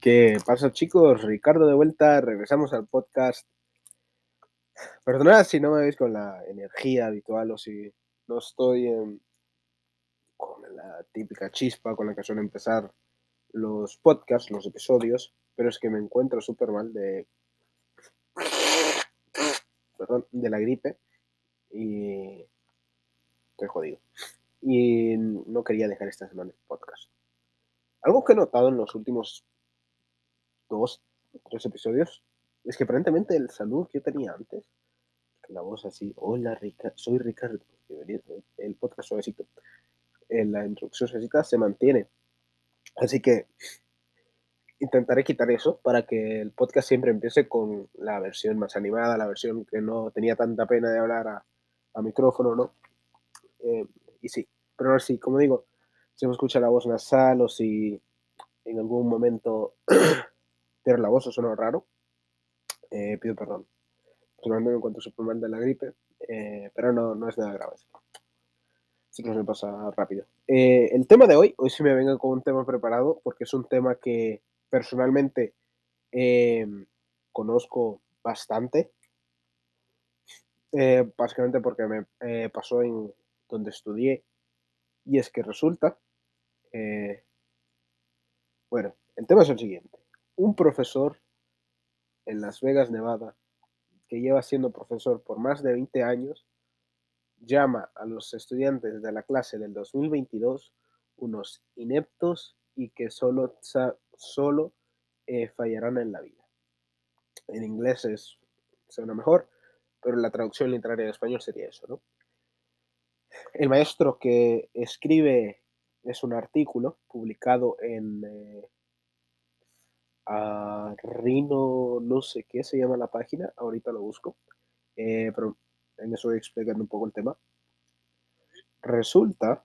¿Qué pasa chicos? Ricardo de vuelta, regresamos al podcast. Perdonad si no me veis con la energía habitual o si no estoy con la típica chispa con la que suelen empezar los podcasts, los episodios, pero es que me encuentro súper mal de... Perdón, de la gripe y estoy jodido. Y no quería dejar esta semana el podcast. Algo que he notado en los últimos dos, tres episodios, es que aparentemente el saludo que yo tenía antes, la voz así, hola Ricardo, soy Ricardo, el podcast suavecito, en la introducción suavecita se mantiene. Así que intentaré quitar eso para que el podcast siempre empiece con la versión más animada, la versión que no tenía tanta pena de hablar a, micrófono, ¿no? Eh, y sí, pero ahora sí, como digo, si me escucha la voz nasal o si en algún momento pero la voz suena raro, eh, pido perdón. Personalmente me encuentro súper mal de la gripe, eh, pero no, no es nada grave. Así que se pasa rápido. Eh, el tema de hoy, hoy sí me vengo con un tema preparado, porque es un tema que personalmente conozco bastante. básicamente porque me pasó en donde estudié. Y es que resulta, bueno, el tema es el siguiente un profesor en Las Vegas, Nevada, que lleva siendo profesor por más de 20 años, llama a los estudiantes de la clase del 2022 unos ineptos y que solo, solo eh, fallarán en la vida. En inglés es, suena mejor, pero la traducción literaria en español sería eso, ¿no? El maestro que escribe es un artículo publicado en eh, a Rino, no sé qué se llama la página, ahorita lo busco, eh, pero en eso voy explicando un poco el tema. Resulta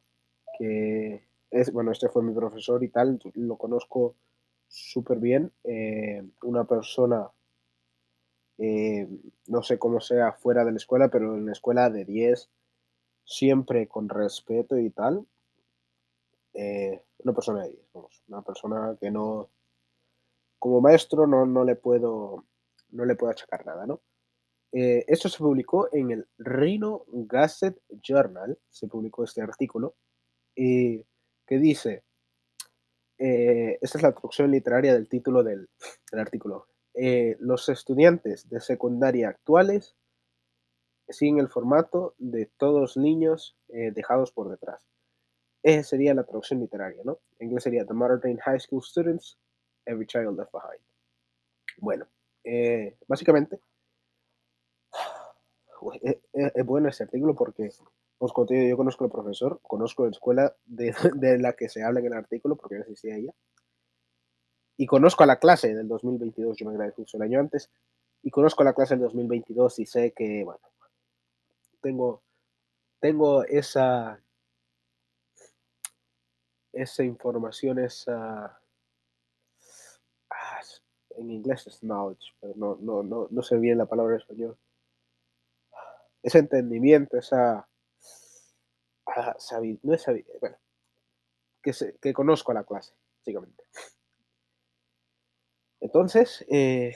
que, es, bueno, este fue mi profesor y tal, lo conozco súper bien, eh, una persona, eh, no sé cómo sea fuera de la escuela, pero en la escuela de 10, siempre con respeto y tal. una persona de 10, vamos, una persona que no, como maestro no, no, le, puedo, no le puedo achacar nada, ¿no? Eh, esto se publicó en el Rhino Gazette Journal, se publicó este artículo, que dice, eh, esta es la traducción literaria del título del, artículo, eh, los estudiantes de secundaria actuales siguen el formato de todos niños dejados por detrás. Esa sería la traducción literaria, ¿no? En inglés sería The Modern High School Students Every Child Left Behind. Bueno, eh, básicamente es, bueno ese artículo porque, pues, yo conozco al profesor, conozco la escuela de, la que se habla en el artículo porque no existía ella. Y conozco a la clase del 2022, yo me gradué justo el año antes, y conozco a la clase del 2022 y sé que, bueno, tengo, tengo esa, esa información, esa en inglés es knowledge, pero no, no, no, no sé bien la palabra en español. Ese entendimiento, esa ah, no es bueno, que, que conozco a la clase, básicamente. Entonces, eh,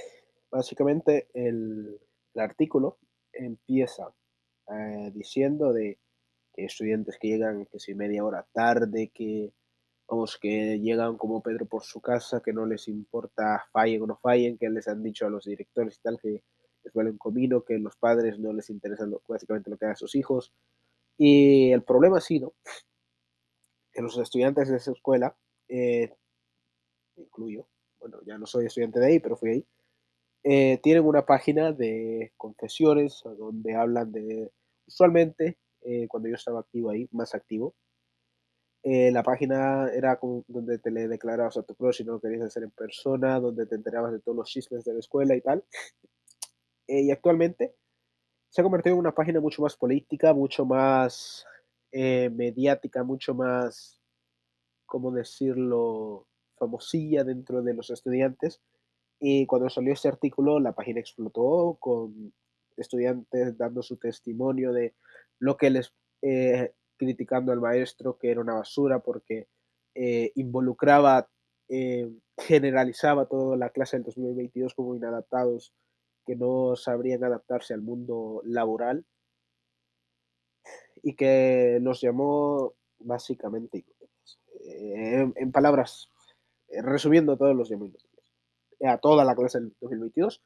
básicamente el, artículo empieza eh, diciendo de que estudiantes que llegan que si media hora tarde, que vamos, que llegan como Pedro por su casa, que no les importa fallen o no fallen, que les han dicho a los directores y tal que les vale un comino, que los padres no les interesa básicamente lo que hagan sus hijos. Y el problema ha sido que los estudiantes de esa escuela, eh, incluyo, bueno, ya no soy estudiante de ahí, pero fui ahí, eh, tienen una página de confesiones donde hablan de, usualmente, eh, cuando yo estaba activo ahí, más activo, eh, la página era como donde te le declarabas a tu crush y no lo querías hacer en persona, donde te enterabas de todos los chismes de la escuela y tal. Eh, y actualmente se ha convertido en una página mucho más política, mucho más eh, mediática, mucho más, ¿cómo decirlo?, famosilla dentro de los estudiantes. Y cuando salió este artículo, la página explotó con estudiantes dando su testimonio de lo que les criticando al maestro que era una basura porque eh, involucraba eh, generalizaba toda la clase del 2022 como inadaptados, que no sabrían adaptarse al mundo laboral y que los llamó básicamente eh, en palabras, eh, resumiendo todos los llamó a toda la clase del 2022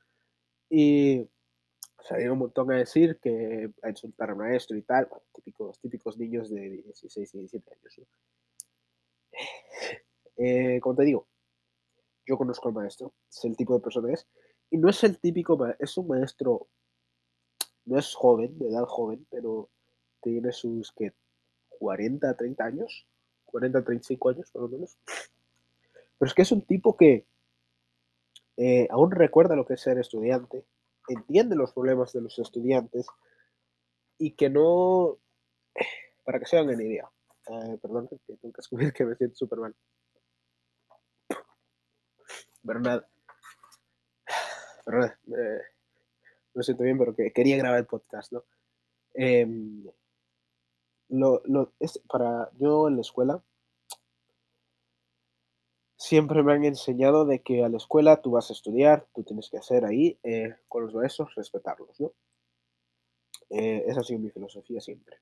y salieron un montón a decir que a insultar al maestro y tal, típicos, típicos niños de 16 y 17 años. Eh, como te digo, yo conozco al maestro, es el tipo de persona que es, y no es el típico, es un maestro, no es joven, de edad joven, pero tiene sus que 40, 30 años, 40, 35 años por lo menos. Pero es que es un tipo que eh, aún recuerda lo que es ser estudiante, entiende los problemas de los estudiantes y que no, para que se hagan una idea, eh, perdón, que tengo que descubrir que me siento súper mal. Pero nada, pero nada, eh, me siento bien, pero que quería grabar el podcast, ¿no? Em, lo, lo, es para yo en la escuela siempre me han enseñado de que a la escuela tú vas a estudiar, tú tienes que hacer ahí eh, con los maestros, respetarlos, ¿no? Eh, esa ha sido mi filosofía siempre.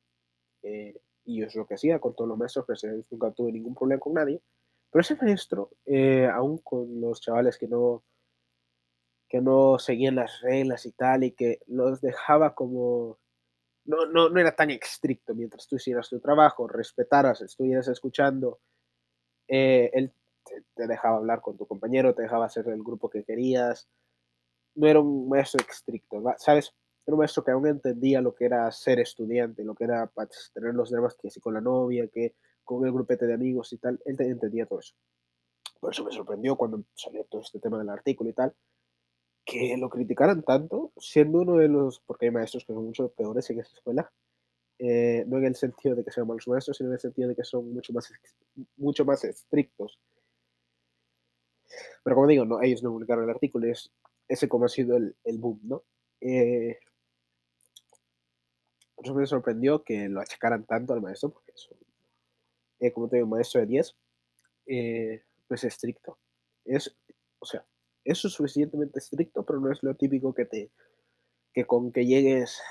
Eh, y es lo que hacía con todos los maestros, que nunca tuve ningún problema con nadie. Pero ese maestro, aún con los chavales que no, que no seguían las reglas y tal, y que los dejaba como... No, no, no era tan estricto mientras tú hicieras tu trabajo, respetaras, estuvieras escuchando, él te, dejaba hablar con tu compañero, te dejaba hacer el grupo que querías. No era un maestro estricto, ¿sabes? Era un maestro que aún entendía lo que era ser estudiante, lo que era pues, tener los dramas que si con la novia, que con el grupete de amigos y tal. Él entendía todo eso. Por eso me sorprendió cuando salió todo este tema del artículo y tal, que lo criticaran tanto, siendo uno de los, porque hay maestros que son mucho peores en esa escuela, eh, no en el sentido de que sean malos maestros, sino en el sentido de que son mucho más, mucho más estrictos pero como digo, no, ellos no publicaron el artículo, es ese como ha sido el, el boom, ¿no? Eh, eso me sorprendió que lo achacaran tanto al maestro, porque eso, eh, como te digo, maestro de 10, eh, no es estricto. Es, o sea, es suficientemente estricto, pero no es lo típico que te, que con que llegues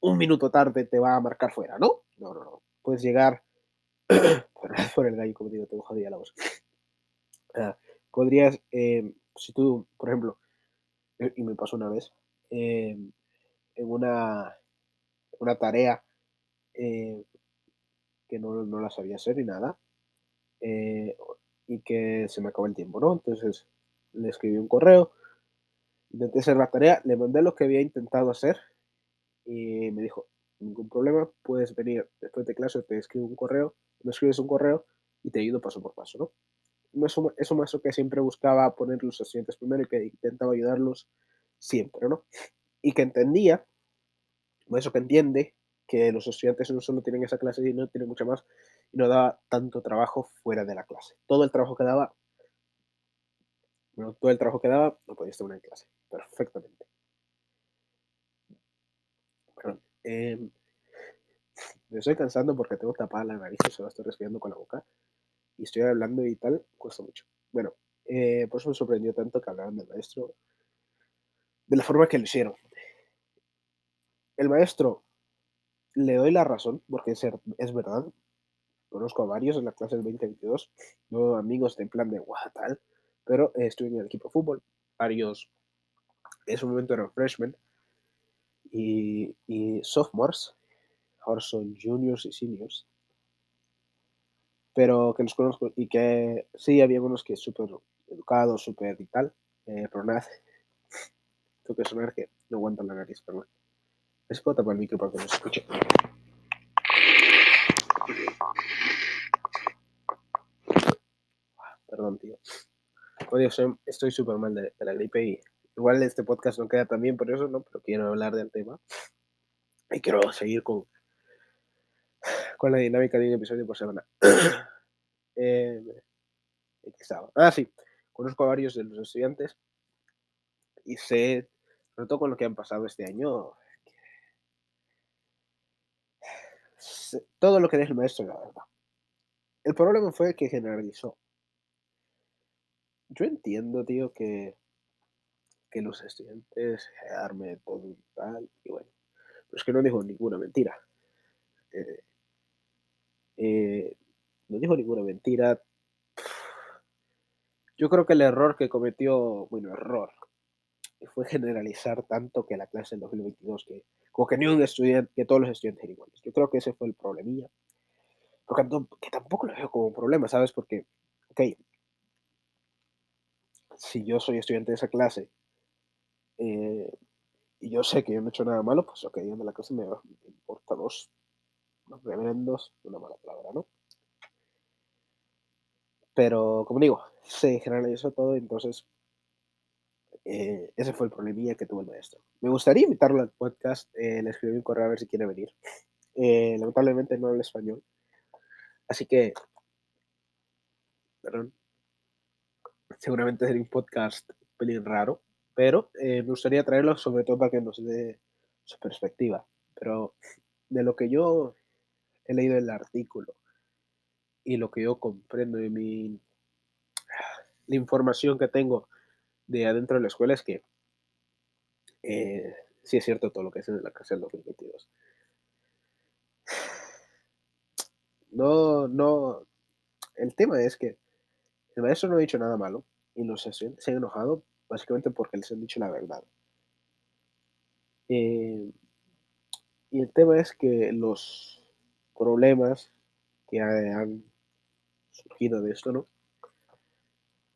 un minuto tarde te va a marcar fuera, ¿no? No, no, no. Puedes llegar por el gallo, como digo, tengo jodida la voz. Ah, podrías, eh, si tú, por ejemplo, eh, y me pasó una vez, eh, en una, una tarea que no, no, la sabía hacer ni nada, y que se me acabó el tiempo, ¿no? Entonces le escribí un correo, intenté hacer la tarea, le mandé lo que había intentado hacer y me dijo, ningún problema, puedes venir después de clase, te escribo un correo, me escribes un correo y te ayudo paso por paso, ¿no? Es un, maestro que siempre buscaba poner los estudiantes primero y que intentaba ayudarlos siempre, ¿no? Y que entendía, eso que entiende que los estudiantes no solo tienen esa clase, sino tienen mucha más, y no daba tanto trabajo fuera de la clase. Todo el trabajo que daba, bueno, todo el trabajo que daba, no podía estar en clase, perfectamente. Perdón. Em, me estoy cansando porque tengo tapada la nariz y solo estoy respirando con la boca y estoy hablando y tal, cuesta mucho. Bueno, eh, por eso me sorprendió tanto que hablaran del maestro de la forma que lo hicieron. El maestro, le doy la razón, porque es, es verdad. Conozco a varios en la clase del 2022, no amigos de plan de guau, tal, pero estuve en el equipo de fútbol. Varios en ese momento eran freshmen y, y sophomores, ahora son juniors y seniors pero que los conozco y que sí, había unos que súper educados, súper y tal, eh, pero que sonar que no aguanto la nariz, perdón. Es puedo tapar el micro para que no se escuche. Perdón, tío. Oye, estoy súper mal de, la gripe y igual este podcast no queda tan bien por eso, ¿no? Pero quiero hablar del tema. Y quiero seguir con, con la dinámica de un episodio por semana. eh, Ah, sí, conozco a varios de los estudiantes y sé, sobre todo con lo que han pasado este año, todo lo que es el maestro, la verdad. El problema fue que generalizó. yo entiendo, tío, que, que los estudiantes arme todo y tal, y bueno, pero es que no dijo ninguna mentira. Eh, eh, no dijo ninguna mentira. Yo creo que el error que cometió, bueno, error, fue generalizar tanto que la clase en 2022, que como que ni un estudiante, que todos los estudiantes eran iguales. Yo creo que ese fue el problemilla. Porque que tampoco lo veo como un problema, ¿sabes? Porque, ok, si yo soy estudiante de esa clase eh, y yo sé que yo no he hecho nada malo, pues ok, de la clase me importa dos, los reverendos, una mala palabra, ¿no? Pero, como digo, se generalizó todo, entonces eh, ese fue el problemilla que tuvo el maestro. Me gustaría invitarlo al podcast, eh, le escribí un correo a ver si quiere venir. Eh, lamentablemente no habla español, así que, perdón, seguramente sería un podcast un pelín raro, pero me gustaría traerlo sobre todo para que nos dé su perspectiva. Pero de lo que yo he leído el artículo y lo que yo comprendo de mi la información que tengo de adentro de la escuela es que eh, sí es cierto todo lo que es en la del 2022. No, no. El tema es que el maestro no ha dicho nada malo y los se han enojado básicamente porque les han dicho la verdad. Eh, y el tema es que los problemas que han surgido de esto, ¿no?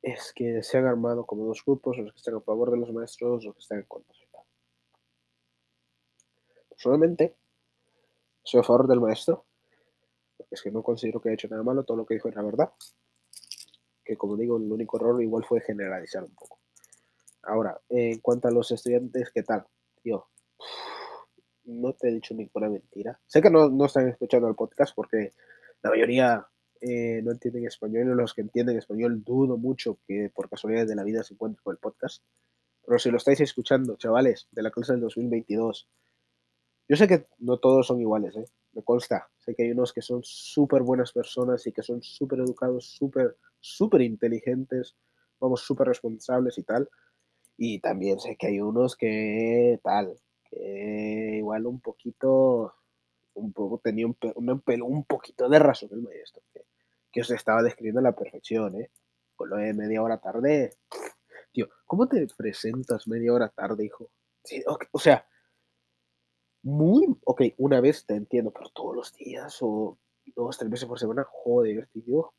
Es que se han armado como dos grupos, los que están a favor de los maestros, los que están en contra. Personalmente, soy a favor del maestro, porque es que no considero que haya hecho nada malo, todo lo que dijo era verdad. Que como digo, el único error igual fue generalizar un poco. Ahora, en cuanto a los estudiantes, ¿qué tal? Tío, no te he dicho ninguna mentira. Sé que no, no están escuchando el podcast porque la mayoría eh, no entienden español los que entienden español dudo mucho que por casualidad de la vida se encuentren con el podcast. Pero si lo estáis escuchando, chavales, de la clase del 2022, yo sé que no todos son iguales, ¿eh? me consta. Sé que hay unos que son súper buenas personas y que son súper educados, súper, súper inteligentes, vamos, súper responsables y tal. Y también sé que hay unos que tal, que igual un poquito, un poco tenía un, un, un poquito de razón el maestro, que, que os estaba describiendo a la perfección, ¿eh? Con lo de media hora tarde. Tío, ¿cómo te presentas media hora tarde, hijo? Sí, o sea, muy, ok, una vez te entiendo, pero todos los días o dos, tres veces por semana, joder, tío.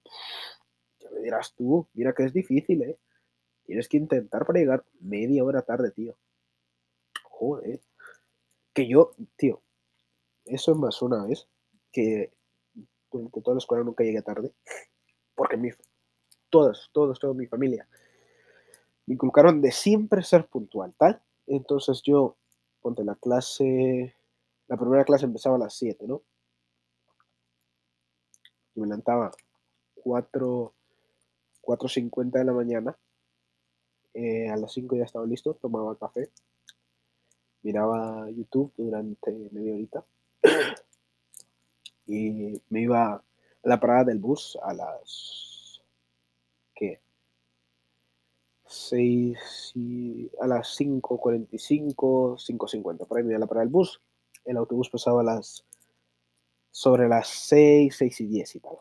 Ya me dirás tú, mira que es difícil, ¿eh? Tienes que intentar para llegar media hora tarde, tío. Joder. Que yo, tío, eso es más una vez que durante toda la escuela nunca llegué tarde. Porque mi, todas, todos, toda mi familia me inculcaron de siempre ser puntual, tal. Entonces yo ponte la clase, la primera clase empezaba a las 7, ¿no? me levantaba 4, 4.50 de la mañana. Eh, a las 5 ya estaba listo, tomaba café, miraba YouTube durante media horita y me iba a la parada del bus a las ¿qué? 6 y a las 5.45, 5.50, por ahí me iba a la parada del bus. El autobús pasaba a las sobre las 6, 6 y 10 y tal.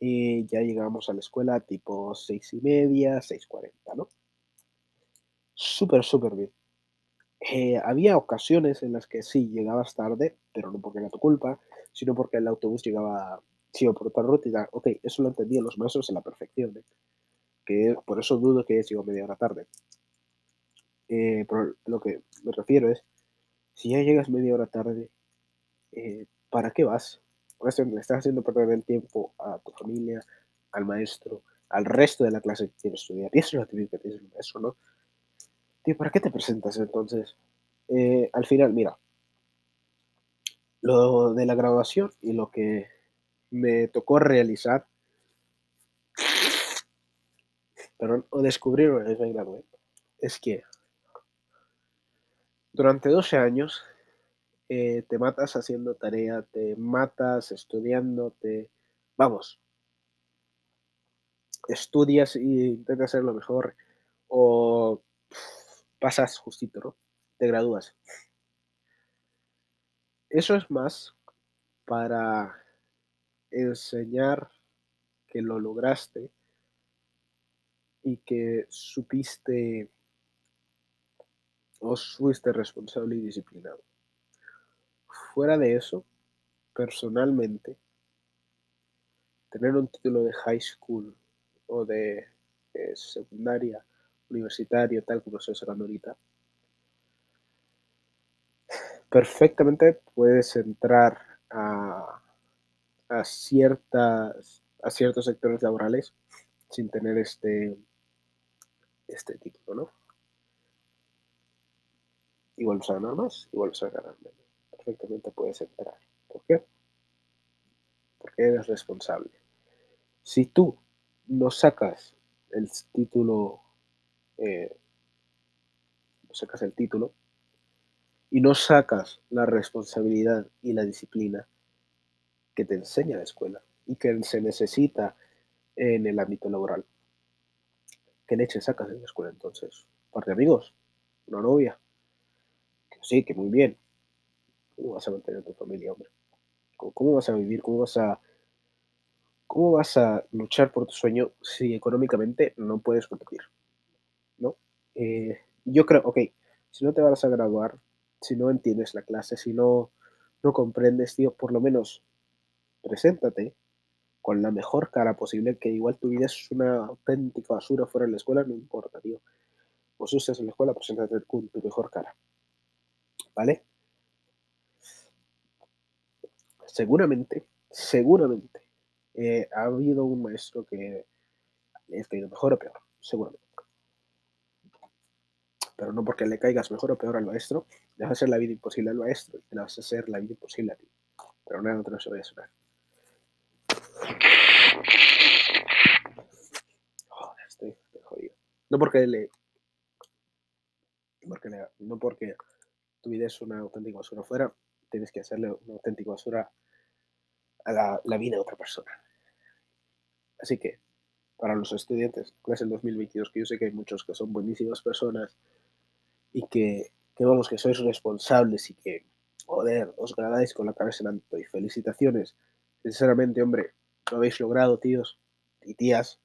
Y ya llegamos a la escuela tipo 6 y media, 6.40, ¿no? Súper, súper bien. Eh, había ocasiones en las que sí llegabas tarde, pero no porque era tu culpa, sino porque el autobús llegaba, sí, por otra ruta ok, eso lo entendían los maestros a la perfección, ¿eh? que por eso dudo que llegado media hora tarde. Eh, pero lo que me refiero es, si ya llegas media hora tarde, eh, ¿para qué vas? Le estás haciendo perder el tiempo a tu familia, al maestro, al resto de la clase que quieres estudiar. Y eso es lo que dice el maestro, ¿no? Tío, ¿para qué te presentas entonces? Eh, al final, mira, lo de la graduación y lo que me tocó realizar perdón, o descubrir es que durante 12 años eh, te matas haciendo tarea, te matas estudiando, te... Vamos. estudias y intentas hacer lo mejor o pasas justito, ¿no? Te gradúas. Eso es más para enseñar que lo lograste y que supiste o fuiste responsable y disciplinado. Fuera de eso, personalmente, tener un título de high school o de secundaria, universitario, tal como estoy sacando ahorita, perfectamente puedes entrar a, a, ciertas, a ciertos sectores laborales sin tener este, este título, ¿no? Igual vuelves a más, igual vuelves a ganar menos. Perfectamente puedes entrar. ¿Por qué? Porque eres responsable. Si tú no sacas el título, eh, sacas el título y no sacas la responsabilidad y la disciplina que te enseña la escuela y que se necesita en el ámbito laboral. ¿Qué leche sacas en la escuela entonces? ¿Un de amigos? ¿Una novia? sí, que muy bien. ¿Cómo vas a mantener tu familia, hombre? ¿Cómo, vas a vivir? ¿Cómo vas a, ¿Cómo vas a luchar por tu sueño si económicamente no puedes competir? Eh, yo creo, ok, si no te vas a graduar, si no entiendes la clase, si no, no comprendes, tío, por lo menos preséntate con la mejor cara posible, que igual tu vida es una auténtica basura fuera de la escuela, no importa, tío. Vos usas en la escuela, preséntate con tu mejor cara. ¿Vale? Seguramente, seguramente, eh, ha habido un maestro que le ha caído mejor o peor, seguramente. Pero no porque le caigas mejor o peor al maestro, le vas a hacer la vida imposible al maestro y le vas a hacer la vida imposible a ti. Pero nada, no se vaya a sonar. Joder, estoy, jodido. No. Porque le, no porque tu vida es una auténtica basura fuera, tienes que hacerle una auténtica basura a la, vida de otra persona. Así que, para los estudiantes, clase del 2022, que yo sé que hay muchos que son buenísimas personas y que, vamos, que sois responsables y que, joder, os gradáis con la cabeza en alto y felicitaciones. Sinceramente, hombre, lo habéis logrado, tíos y tías.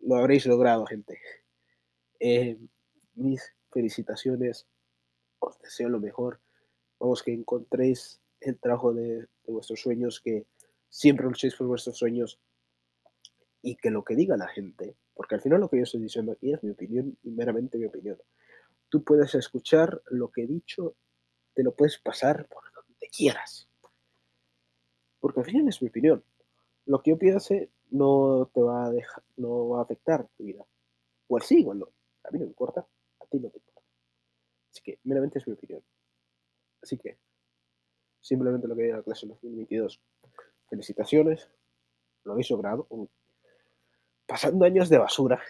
Lo habréis logrado, gente. Eh, mis felicitaciones os deseo lo mejor. Vamos, que encontréis el trabajo de, vuestros sueños, que siempre luchéis por vuestros sueños y que lo que diga la gente, porque al final lo que yo estoy diciendo aquí es mi opinión y meramente mi opinión. Tú puedes escuchar lo que he dicho, te lo puedes pasar por donde quieras. Porque al final es mi opinión. Lo que yo piense no te va a dejar, no va a afectar tu vida. O sí, no. A mí no me importa, a ti no te importa. Así que meramente es mi opinión. Así que simplemente lo que hay en la clase 2022. Felicitaciones, lo habéis logrado. Pasando años de basura,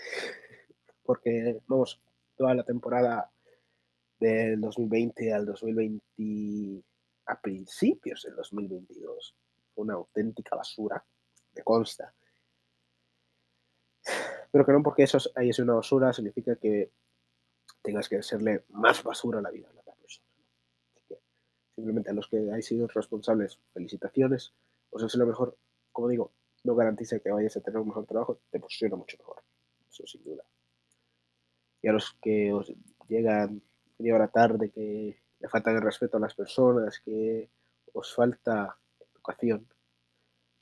porque vamos, toda la temporada del 2020 al 2020, a principios del 2022, fue una auténtica basura, me consta. Pero que no porque eso haya sido una basura significa que tengas que hacerle más basura a la vida a la persona. Así que simplemente a los que hayáis sido responsables, felicitaciones. Os es lo mejor, como digo, no garantiza que vayas a tener un mejor trabajo, te posiciona mucho mejor. Eso sin duda. Y a los que os llegan media hora tarde, que le faltan el respeto a las personas, que os falta educación,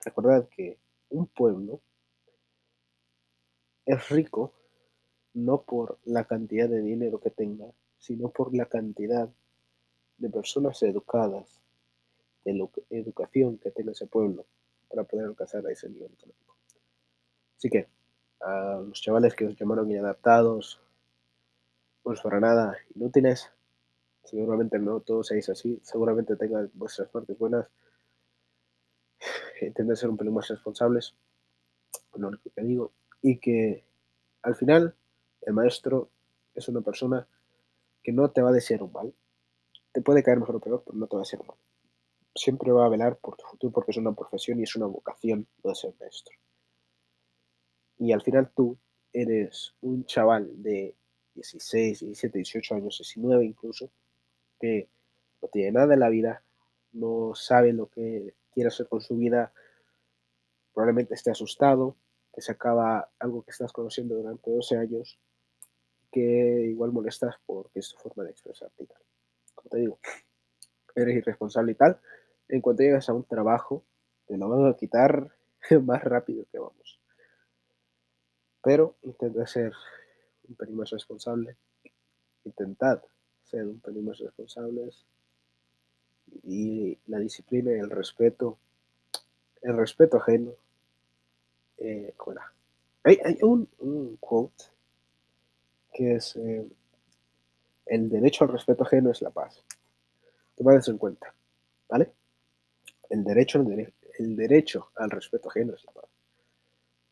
recordad que un pueblo es rico no por la cantidad de dinero que tenga, sino por la cantidad de personas educadas, de educación que tenga ese pueblo para poder alcanzar a ese nivel económico. Así que a los chavales que os llamaron inadaptados, pues para nada inútiles, seguramente no todos seáis así, seguramente tengan vuestras partes buenas, intenten ser un pelín más responsables, lo único que digo, y que al final el maestro es una persona que no te va a decir un mal. Te puede caer mejor o peor, pero no te va a decir un mal. Siempre va a velar por tu futuro porque es una profesión y es una vocación de ser maestro. y al final tú eres un chaval de 16, 17, 18 años, 19 incluso, que no tiene nada en la vida, no sabe lo que quiere hacer con su vida, probablemente esté asustado, que se acaba algo que estás conociendo durante 12 años, que igual molestas porque es tu forma de expresarte. Como te digo, eres irresponsable y tal. En cuanto llegas a un trabajo, te lo van a quitar más rápido que vamos. Pero intenta ser un pelín más responsable. Intentad ser un pelín más responsables. Y la disciplina y el respeto, el respeto ajeno. Eh, hay, un, quote que es eh, el derecho al respeto ajeno es la paz. Tomad eso en cuenta, ¿vale? El derecho, el, derecho al respeto ajeno es la paz.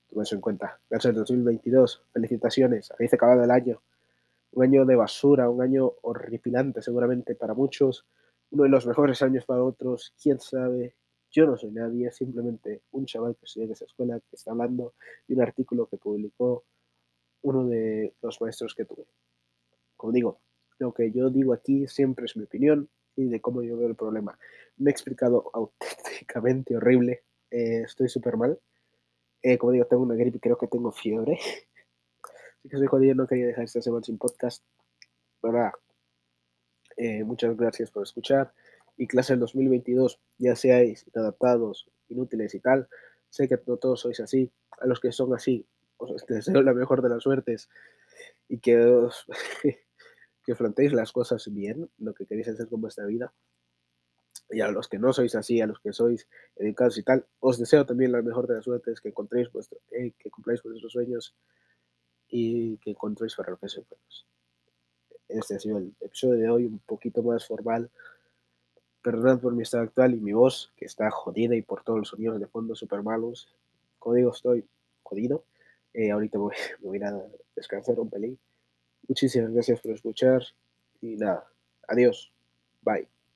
Tomad eso en cuenta. Gracias 2022. Felicitaciones. Habéis acabado el año. Un año de basura, un año horripilante seguramente para muchos. Uno de los mejores años para otros. Quién sabe. Yo no soy nadie, simplemente un chaval que estudia en esa escuela que está hablando de un artículo que publicó uno de los maestros que tuve. Como digo, lo que yo digo aquí siempre es mi opinión y de cómo yo veo el problema. Me he explicado auténticamente horrible. Eh, estoy súper mal. Eh, como digo, tengo una gripe, creo que tengo fiebre. Así que soy jodido, no quería dejar esta semana sin podcast. Nada, eh, muchas gracias por escuchar. Y clase del 2022, ya seáis adaptados, inútiles y tal. Sé que no todos sois así. A los que son así, os deseo la mejor de las suertes y que os que planteéis las cosas bien, lo que queréis hacer con vuestra vida. Y a los que no sois así, a los que sois educados y tal, os deseo también la mejor de las suertes, que encontréis vuestro, eh, que cumpláis vuestros sueños y que encontréis para lo que sois buenos. Este ha sido el episodio de hoy, un poquito más formal. Perdonad por mi estado actual y mi voz, que está jodida y por todos los sonidos de fondo súper malos. Como digo, estoy jodido. Eh, ahorita voy, voy, a descansar un pelín. Muchísimas gracias por escuchar y nada, adiós, bye.